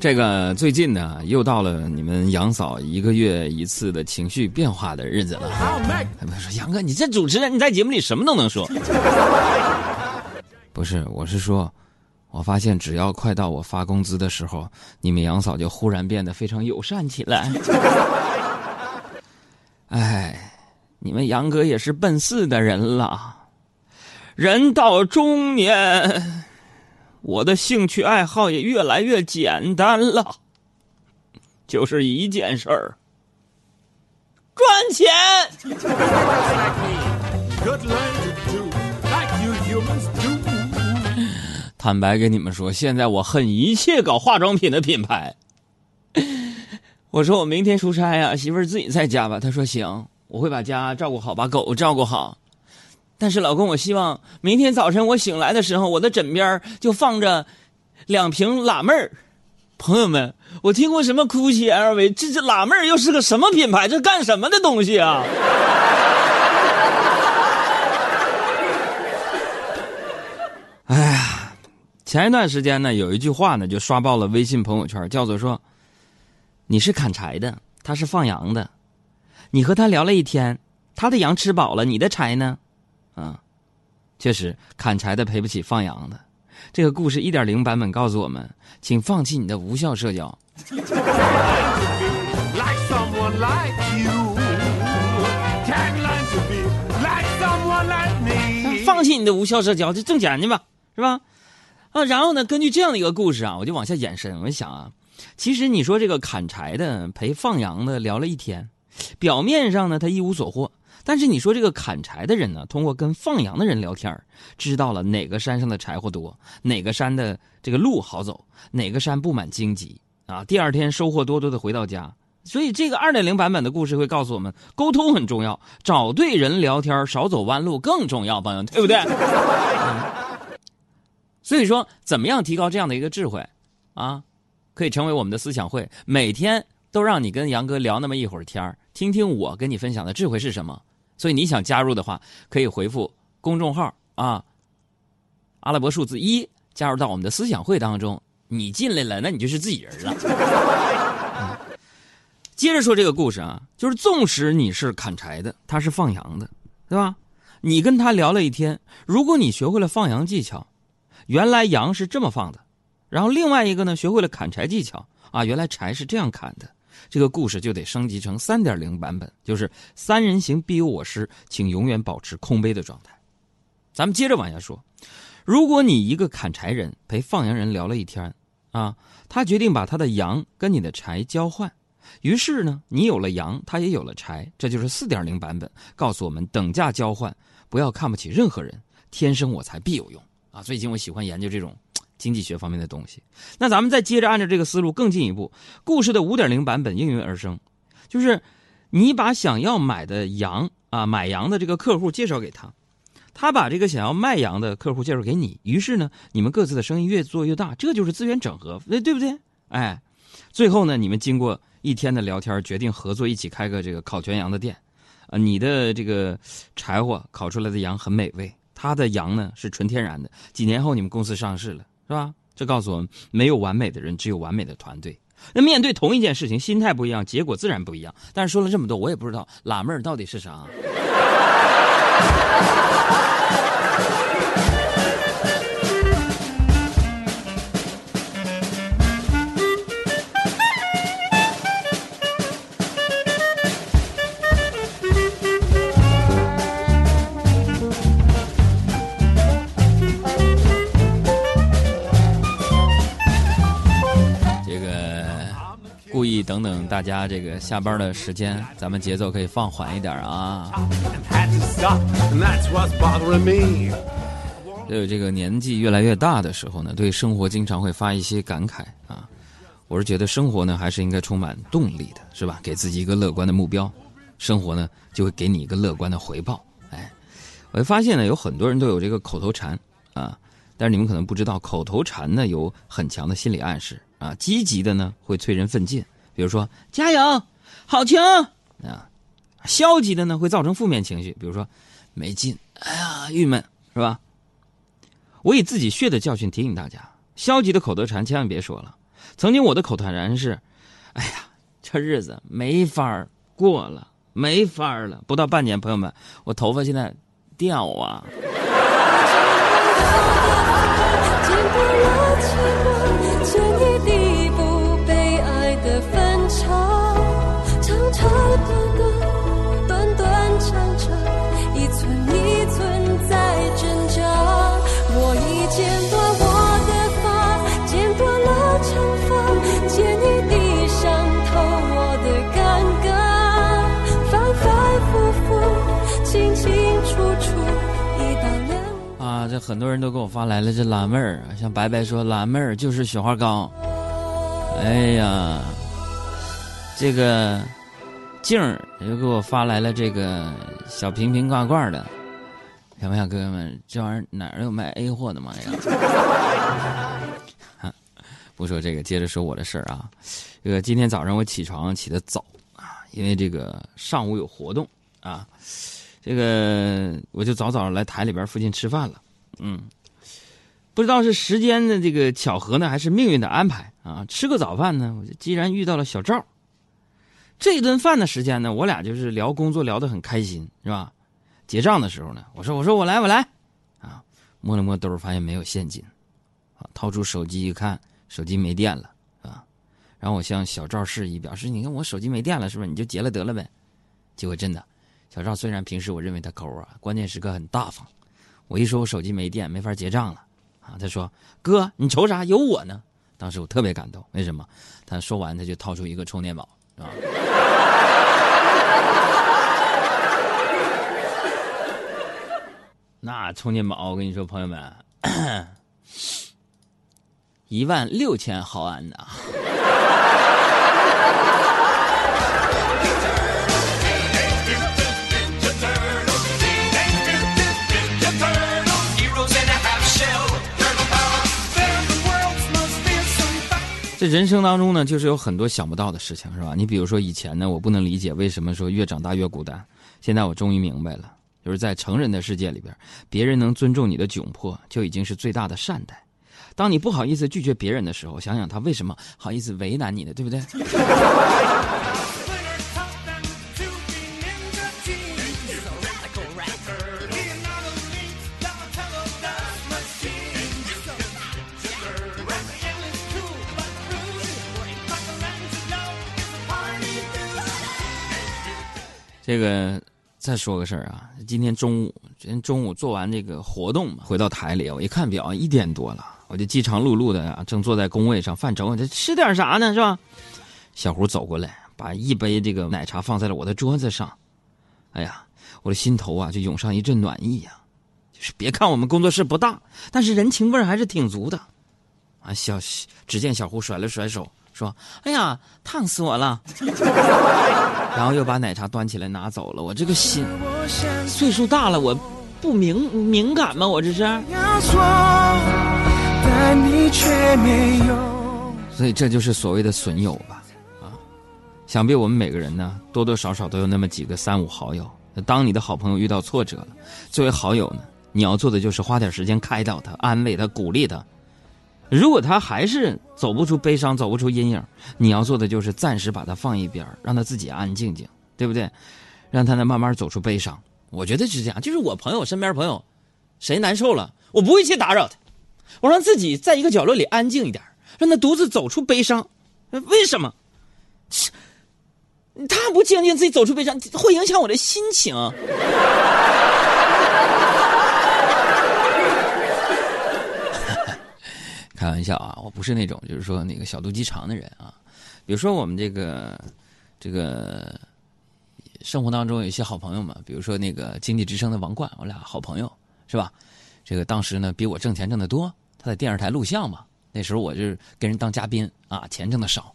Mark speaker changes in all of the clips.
Speaker 1: 这个最近呢，又到了你们杨嫂一个月一次的情绪变化的日子了。他们说：“杨哥，你这主持人，你在节目里什么都能说。”不是，我是说，我发现只要快到我发工资的时候，你们杨嫂就忽然变得非常友善起来。哎，你们杨哥也是奔四的人了，人到中年。我的兴趣爱好也越来越简单了，就是一件事儿：赚钱。坦白跟你们说，现在我恨一切搞化妆品的品牌。我说我明天出差呀，媳妇儿自己在家吧。他说行，我会把家照顾好，把狗照顾好。但是老公，我希望明天早晨我醒来的时候，我的枕边就放着两瓶辣妹儿。朋友们，我听过什么 GUCCI、LV，这这辣妹儿又是个什么品牌？这干什么的东西啊？哎呀，前一段时间呢，有一句话呢，就刷爆了微信朋友圈，叫做说：“你是砍柴的，他是放羊的，你和他聊了一天，他的羊吃饱了，你的柴呢？”啊，确实，砍柴的赔不起放羊的。这个故事一点零版本告诉我们，请放弃你的无效社交。放弃你的无效社交，就挣钱去吧，是吧？啊，然后呢，根据这样的一个故事啊，我就往下延伸。我就想啊，其实你说这个砍柴的陪放羊的聊了一天，表面上呢，他一无所获。但是你说这个砍柴的人呢，通过跟放羊的人聊天知道了哪个山上的柴火多，哪个山的这个路好走，哪个山布满荆棘啊。第二天收获多多的回到家。所以这个二点零版本的故事会告诉我们，沟通很重要，找对人聊天，少走弯路更重要，朋友，对不对？所以说，怎么样提高这样的一个智慧啊？可以成为我们的思想会，每天都让你跟杨哥聊那么一会儿天听听我跟你分享的智慧是什么。所以你想加入的话，可以回复公众号啊，阿拉伯数字一，加入到我们的思想会当中。你进来了，那你就是自己人了。接着说这个故事啊，就是纵使你是砍柴的，他是放羊的，对吧？你跟他聊了一天，如果你学会了放羊技巧，原来羊是这么放的，然后另外一个呢，学会了砍柴技巧啊，原来柴是这样砍的。这个故事就得升级成三点零版本，就是三人行必有我师，请永远保持空杯的状态。咱们接着往下说，如果你一个砍柴人陪放羊人聊了一天，啊，他决定把他的羊跟你的柴交换，于是呢，你有了羊，他也有了柴，这就是四点零版本，告诉我们等价交换，不要看不起任何人，天生我材必有用啊！最近我喜欢研究这种。经济学方面的东西，那咱们再接着按照这个思路更进一步，故事的五点零版本应运而生，就是你把想要买的羊啊买羊的这个客户介绍给他，他把这个想要卖羊的客户介绍给你，于是呢，你们各自的生意越做越大，这就是资源整合，那对不对？哎，最后呢，你们经过一天的聊天，决定合作一起开个这个烤全羊的店，啊，你的这个柴火烤出来的羊很美味，他的羊呢是纯天然的，几年后你们公司上市了。是吧？这告诉我们，没有完美的人，只有完美的团队。那面对同一件事情，心态不一样，结果自然不一样。但是说了这么多，我也不知道辣妹儿到底是啥。等等，大家这个下班的时间，咱们节奏可以放缓一点啊。有这个年纪越来越大的时候呢，对生活经常会发一些感慨啊。我是觉得生活呢，还是应该充满动力的，是吧？给自己一个乐观的目标，生活呢就会给你一个乐观的回报。哎，我就发现呢，有很多人都有这个口头禅啊，但是你们可能不知道，口头禅呢有很强的心理暗示啊。积极的呢会催人奋进。比如说加油，好强啊！消极的呢会造成负面情绪，比如说没劲，哎呀，郁闷，是吧？我以自己血的教训提醒大家：消极的口头禅千万别说了。曾经我的口头禅是：“哎呀，这日子没法过了，没法了。”不到半年，朋友们，我头发现在掉啊。这很多人都给我发来了这蓝妹儿，像白白说蓝妹儿就是雪花膏。哎呀，这个静儿又给我发来了这个小瓶瓶罐罐的，想不想哥哥们？这玩意儿哪儿有卖 A 货的嘛呀，不说这个，接着说我的事儿啊。这个今天早上我起床起得早啊，因为这个上午有活动啊，这个我就早早来台里边附近吃饭了。嗯，不知道是时间的这个巧合呢，还是命运的安排啊？吃个早饭呢，我就既然遇到了小赵。这顿饭的时间呢，我俩就是聊工作，聊得很开心，是吧？结账的时候呢，我说：“我说我来，我来。”啊，摸了摸兜，发现没有现金，啊，掏出手机一看，手机没电了，啊，然后我向小赵示意，表示：“你看我手机没电了，是不是？你就结了得了呗。”结果真的，小赵虽然平时我认为他抠啊，关键时刻很大方。我一说，我手机没电，没法结账了，啊！他说：“哥，你愁啥？有我呢。”当时我特别感动，为什么？他说完，他就掏出一个充电宝，啊！那充电宝，我跟你说，朋友们，一万六千毫安的。这人生当中呢，就是有很多想不到的事情，是吧？你比如说以前呢，我不能理解为什么说越长大越孤单。现在我终于明白了，就是在成人的世界里边，别人能尊重你的窘迫，就已经是最大的善待。当你不好意思拒绝别人的时候，想想他为什么好意思为难你呢？对不对？这个再说个事儿啊，今天中午，今天中午做完这个活动嘛，回到台里，我一看表，一点多了，我就饥肠辘辘的啊，正坐在工位上犯愁，这吃点啥呢，是吧？小胡走过来，把一杯这个奶茶放在了我的桌子上，哎呀，我的心头啊就涌上一阵暖意呀。就是别看我们工作室不大，但是人情味还是挺足的。啊，小只见小胡甩了甩手。说：“哎呀，烫死我了！”然后又把奶茶端起来拿走了。我这个心，岁数大了，我不敏敏感吗？我这是。所以这就是所谓的损友吧？啊，想必我们每个人呢，多多少少都有那么几个三五好友。当你的好朋友遇到挫折了，作为好友呢，你要做的就是花点时间开导他、安慰他、鼓励他。如果他还是走不出悲伤，走不出阴影，你要做的就是暂时把他放一边，让他自己安安静静，对不对？让他呢慢慢走出悲伤。我觉得是这样，就是我朋友身边朋友，谁难受了，我不会去打扰他，我让自己在一个角落里安静一点，让他独自走出悲伤。为什么？他不静静自己走出悲伤，会影响我的心情。开玩笑啊，我不是那种就是说那个小肚鸡肠的人啊。比如说我们这个这个生活当中有一些好朋友嘛，比如说那个经济之声的王冠，我俩好朋友是吧？这个当时呢比我挣钱挣得多，他在电视台录像嘛。那时候我就是跟人当嘉宾啊，钱挣的少。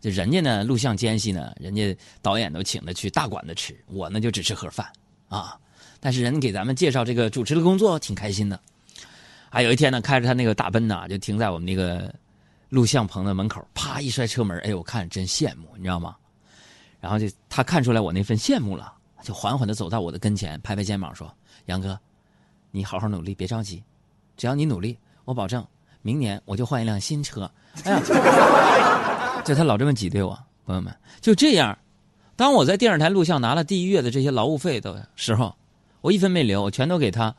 Speaker 1: 就人家呢录像间隙呢，人家导演都请他去大馆子吃，我呢就只吃盒饭啊。但是人给咱们介绍这个主持的工作挺开心的。啊，有一天呢，开着他那个大奔呢，就停在我们那个录像棚的门口，啪一摔车门，哎，我看真羡慕，你知道吗？然后就他看出来我那份羡慕了，就缓缓的走到我的跟前，拍拍肩膀说：“杨哥，你好好努力，别着急，只要你努力，我保证明年我就换一辆新车，哎呀，就他老这么挤兑我，朋友们，就这样。当我在电视台录像拿了第一月的这些劳务费的时候，我一分没留，我全都给他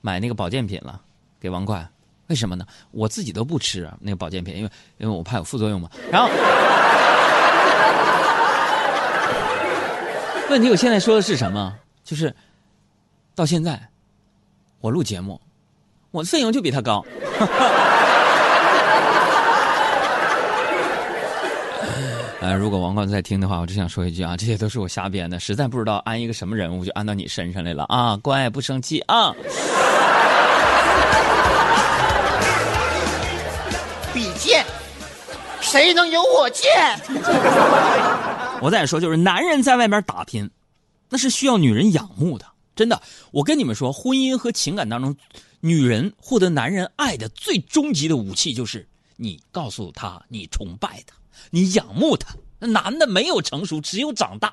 Speaker 1: 买那个保健品了，给王冠。为什么呢？我自己都不吃，那个保健品，因为因为我怕有副作用嘛。然后，问题我现在说的是什么？就是到现在，我录节目，我的费用就比他高。呃，如果王冠在听的话，我只想说一句啊，这些都是我瞎编的，实在不知道安一个什么人物，就安到你身上来了啊！乖，不生气啊！
Speaker 2: 比贱，谁能有我贱？
Speaker 1: 我再说，就是男人在外面打拼，那是需要女人仰慕的。真的，我跟你们说，婚姻和情感当中，女人获得男人爱的最终极的武器，就是你告诉他你崇拜他。你仰慕他，那男的没有成熟，只有长大。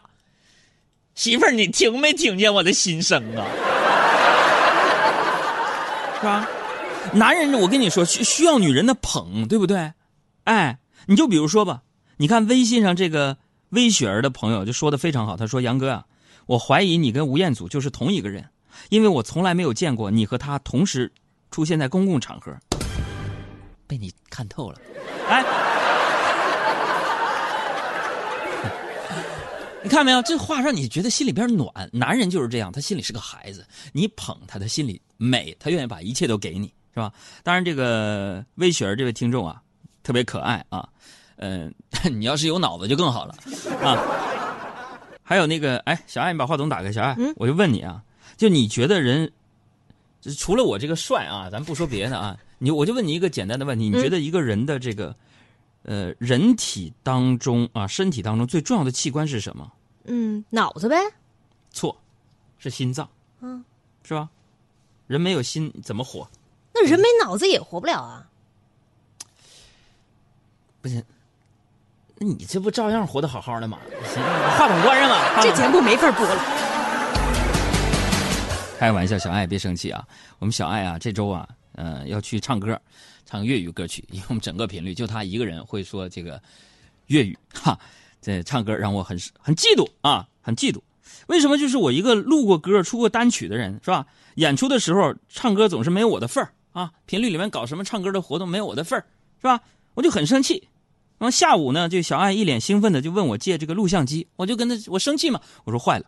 Speaker 1: 媳妇儿，你听没听见我的心声啊？是吧？男人，我跟你说，需需要女人的捧，对不对？哎，你就比如说吧，你看微信上这个微雪儿的朋友就说的非常好，他说：“杨哥啊，我怀疑你跟吴彦祖就是同一个人，因为我从来没有见过你和他同时出现在公共场合。”被你看透了，哎。你看没有，这话让你觉得心里边暖。男人就是这样，他心里是个孩子，你捧他，他心里美，他愿意把一切都给你，是吧？当然，这个魏雪儿这位听众啊，特别可爱啊，嗯，你要是有脑子就更好了啊。还有那个，哎，小爱，你把话筒打开，小爱，我就问你啊，就你觉得人，除了我这个帅啊，咱不说别的啊，你我就问你一个简单的问题，你觉得一个人的这个？呃，人体当中啊，身体当中最重要的器官是什么？
Speaker 3: 嗯，脑子呗。
Speaker 1: 错，是心脏。嗯，是吧？人没有心怎么活？
Speaker 3: 那人没脑子也活不了啊。
Speaker 1: 不行，那你这不照样活得好好的吗？行，话筒关上吧。
Speaker 3: 这节目没法播了。
Speaker 1: 开玩笑，小爱别生气啊。我们小爱啊，这周啊，呃，要去唱歌。唱粤语歌曲，因为我们整个频率就他一个人会说这个粤语哈。这唱歌让我很很嫉妒啊，很嫉妒。为什么？就是我一个录过歌、出过单曲的人，是吧？演出的时候唱歌总是没有我的份儿啊。频率里面搞什么唱歌的活动没有我的份儿，是吧？我就很生气。然后下午呢，就小爱一脸兴奋的就问我借这个录像机，我就跟他我生气嘛，我说坏了。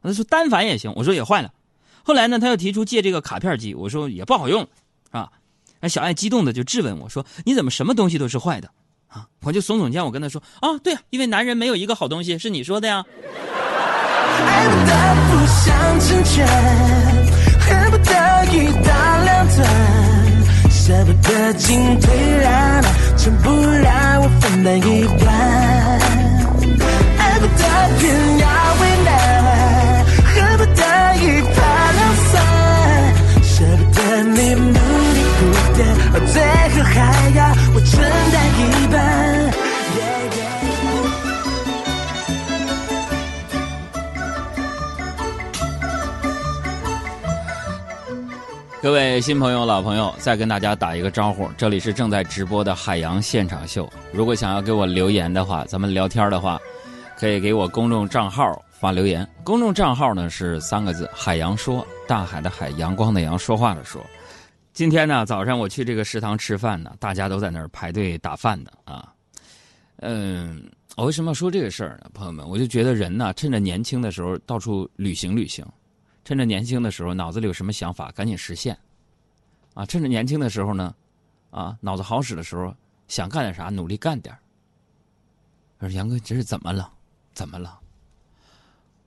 Speaker 1: 他说单反也行，我说也坏了。后来呢，他又提出借这个卡片机，我说也不好用，是吧？小爱激动的就质问我说：“你怎么什么东西都是坏的？”啊，我就耸耸肩，我跟他说：“啊，对啊，因为男人没有一个好东西，是你说的呀。”爱不得不想成全，恨不得一刀两断，舍不得进退两难，全部让我分担一半。爱不得偏要为难，恨不得一拍两散，舍不得你。最后还要我承担一半。各位新朋友、老朋友，再跟大家打一个招呼，这里是正在直播的海洋现场秀。如果想要给我留言的话，咱们聊天的话，可以给我公众账号发留言。公众账号呢是三个字：海洋说，大海的海，阳光的阳，说话的说。今天呢，早上我去这个食堂吃饭呢，大家都在那儿排队打饭的啊。嗯，我为什么要说这个事儿呢？朋友们，我就觉得人呢，趁着年轻的时候到处旅行旅行，趁着年轻的时候脑子里有什么想法赶紧实现，啊，趁着年轻的时候呢，啊，脑子好使的时候想干点啥努力干点我说杨哥，这是怎么了？怎么了？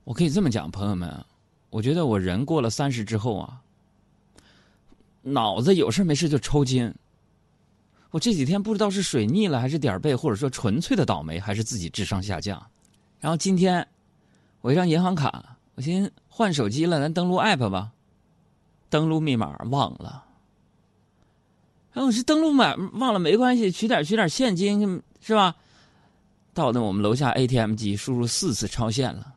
Speaker 1: 我可以这么讲，朋友们，我觉得我人过了三十之后啊。脑子有事没事就抽筋。我这几天不知道是水逆了，还是点儿背，或者说纯粹的倒霉，还是自己智商下降。然后今天我一张银行卡，我寻思换手机了，咱登录 app 吧。登录密码忘了。哎我是登录码忘了没关系，取点取点现金是吧？到那我们楼下 ATM 机，输入四次超限了。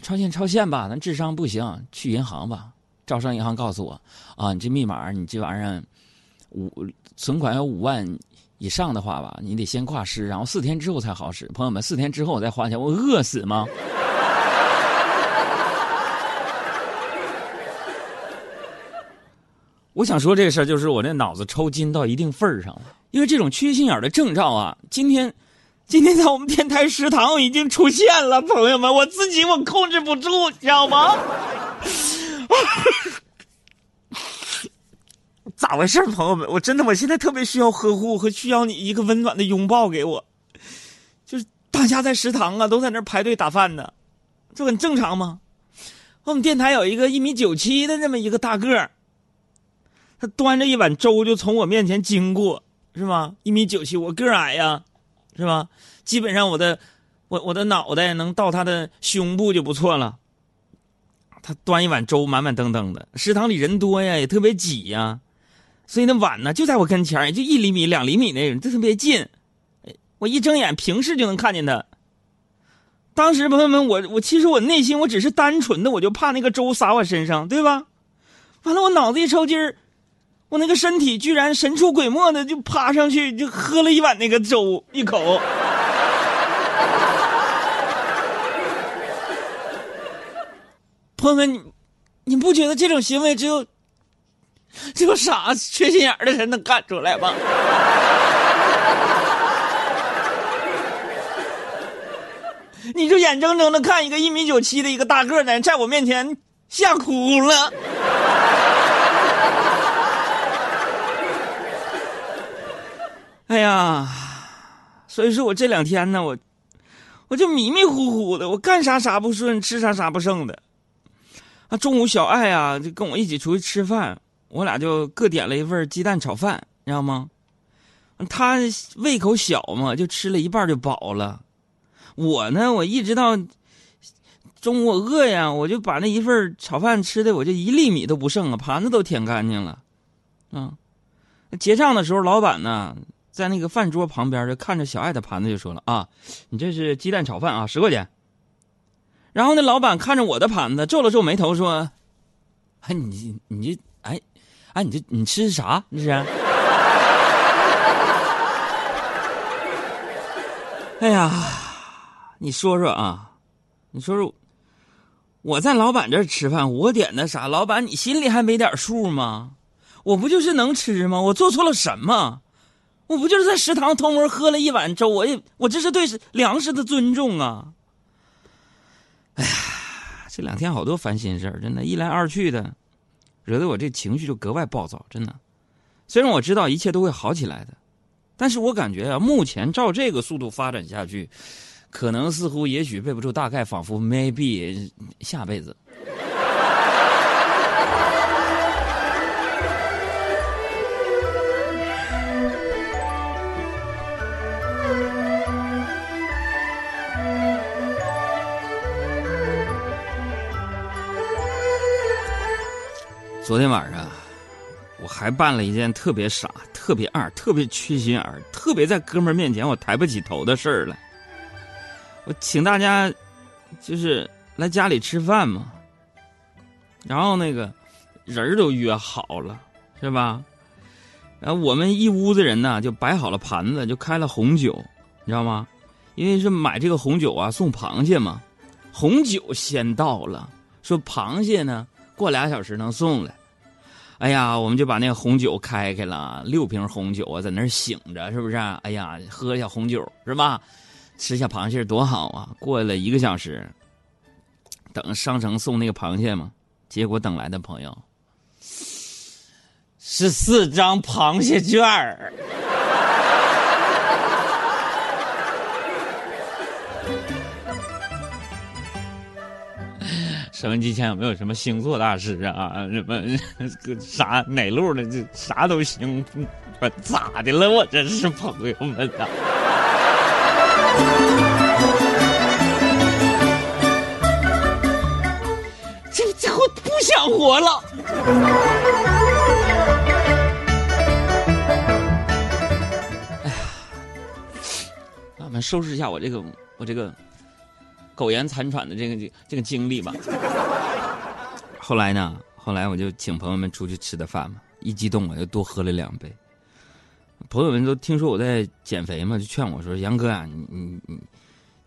Speaker 1: 超限超限吧，咱智商不行，去银行吧。招商银行告诉我，啊，你这密码，你这玩意儿五存款有五万以上的话吧，你得先挂失，然后四天之后才好使。朋友们，四天之后我再花钱，我饿死吗？我想说这个事儿，就是我这脑子抽筋到一定份儿上了，因为这种缺心眼儿的征兆啊，今天，今天在我们电台食堂已经出现了，朋友们，我自己我控制不住，你知道吗？咋回事，朋友们？我真的，我现在特别需要呵护和需要你一个温暖的拥抱给我。就是大家在食堂啊，都在那排队打饭呢，这很正常吗？我们电台有一个一米九七的这么一个大个儿，他端着一碗粥就从我面前经过，是吧？一米九七，我个儿矮呀，是吧？基本上我的我我的脑袋能到他的胸部就不错了。他端一碗粥，满满登登的。食堂里人多呀，也特别挤呀。所以那碗呢，就在我跟前也就一厘米、两厘米那种，就特别近。我一睁眼，平视就能看见他。当时朋友们，我我其实我内心我只是单纯的，我就怕那个粥洒我身上，对吧？完了，我脑子一抽筋儿，我那个身体居然神出鬼没的就趴上去，就喝了一碗那个粥，一口。朋友们，你你不觉得这种行为只有？只有傻、缺心眼的人能干出来吗？你就眼睁睁的看一个一米九七的一个大个儿在我面前吓哭了。哎呀，所以说我这两天呢，我我就迷迷糊糊的，我干啥啥不顺，吃啥啥不剩的。啊，中午小爱啊，就跟我一起出去吃饭。我俩就各点了一份鸡蛋炒饭，你知道吗？他胃口小嘛，就吃了一半就饱了。我呢，我一直到中午我饿呀，我就把那一份炒饭吃的，我就一粒米都不剩啊，盘子都舔干净了。啊，结账的时候，老板呢在那个饭桌旁边就看着小爱的盘子就说了：“啊，你这是鸡蛋炒饭啊，十块钱。”然后那老板看着我的盘子，皱了皱眉头说：“哎，你你这哎。”哎，你这你吃啥？这是？哎呀，你说说啊，你说说，我在老板这儿吃饭，我点的啥？老板，你心里还没点数吗？我不就是能吃吗？我做错了什么？我不就是在食堂偷摸喝了一碗粥？我也，我这是对粮食的尊重啊！哎呀，这两天好多烦心事儿，真的，一来二去的。惹得我这情绪就格外暴躁，真的。虽然我知道一切都会好起来的，但是我感觉啊，目前照这个速度发展下去，可能似乎也许背不住，大概仿佛 maybe 下辈子。昨天晚上，我还办了一件特别傻、特别二、特别缺心眼、特别在哥们儿面前我抬不起头的事儿了。我请大家，就是来家里吃饭嘛。然后那个人儿都约好了，是吧？然后我们一屋子人呢，就摆好了盘子，就开了红酒，你知道吗？因为是买这个红酒啊，送螃蟹嘛。红酒先到了，说螃蟹呢。过俩小时能送来，哎呀，我们就把那个红酒开开了，六瓶红酒啊，在那儿醒着，是不是？哎呀，喝下红酒是吧？吃下螃蟹多好啊！过了一个小时，等商城送那个螃蟹嘛，结果等来的朋友是四张螃蟹券儿。收音机前有没有什么星座大师啊？什么啥哪路的？这啥都行，不咋的了？我这是朋友们呐！这家伙不想活了！哎呀，我们收拾一下我这个，我这个。苟延残喘的这个这个经历吧。后来呢？后来我就请朋友们出去吃的饭嘛，一激动我就多喝了两杯。
Speaker 4: 朋友们都听说我在减肥嘛，就劝我说：“杨哥啊，你你你，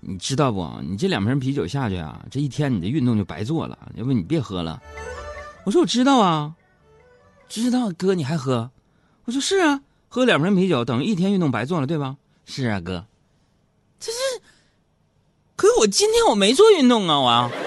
Speaker 4: 你知道不？你这两瓶啤酒下去啊，这一天你的运动就白做了。要不你别喝了。”我说：“我知道啊，知道哥你还喝？”我说：“是啊，喝两瓶啤酒等于一天运动白做了，对吧？”是啊，哥。可是我今天我没做运动啊，我。